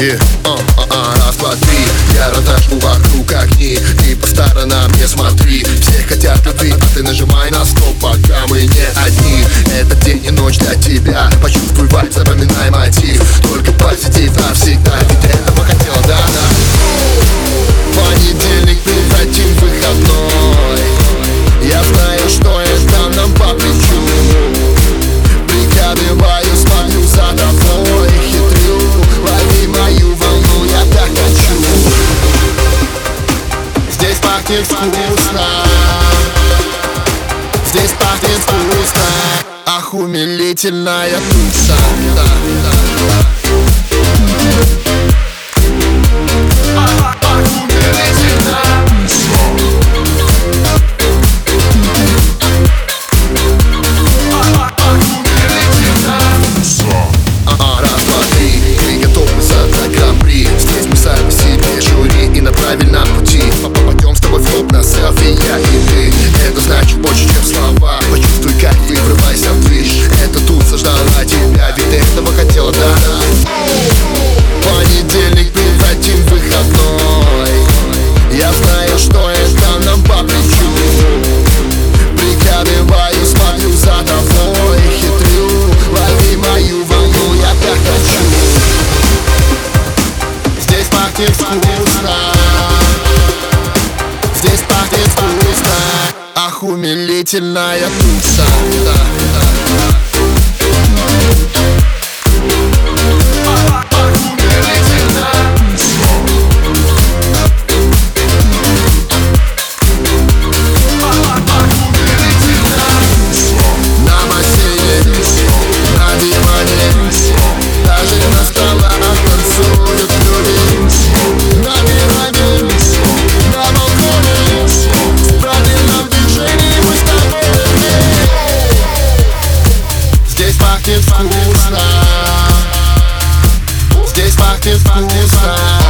И а, а, а, расклад три Я разожгу вокруг огни Ты по сторонам не смотри Все хотят любви, а ты нажимаешь. пахнет вкусно Здесь пахнет вкусно Ах, умилительная туша да, да, да. aquí Темная туша пахнет вкусно Здесь пахнет вкусно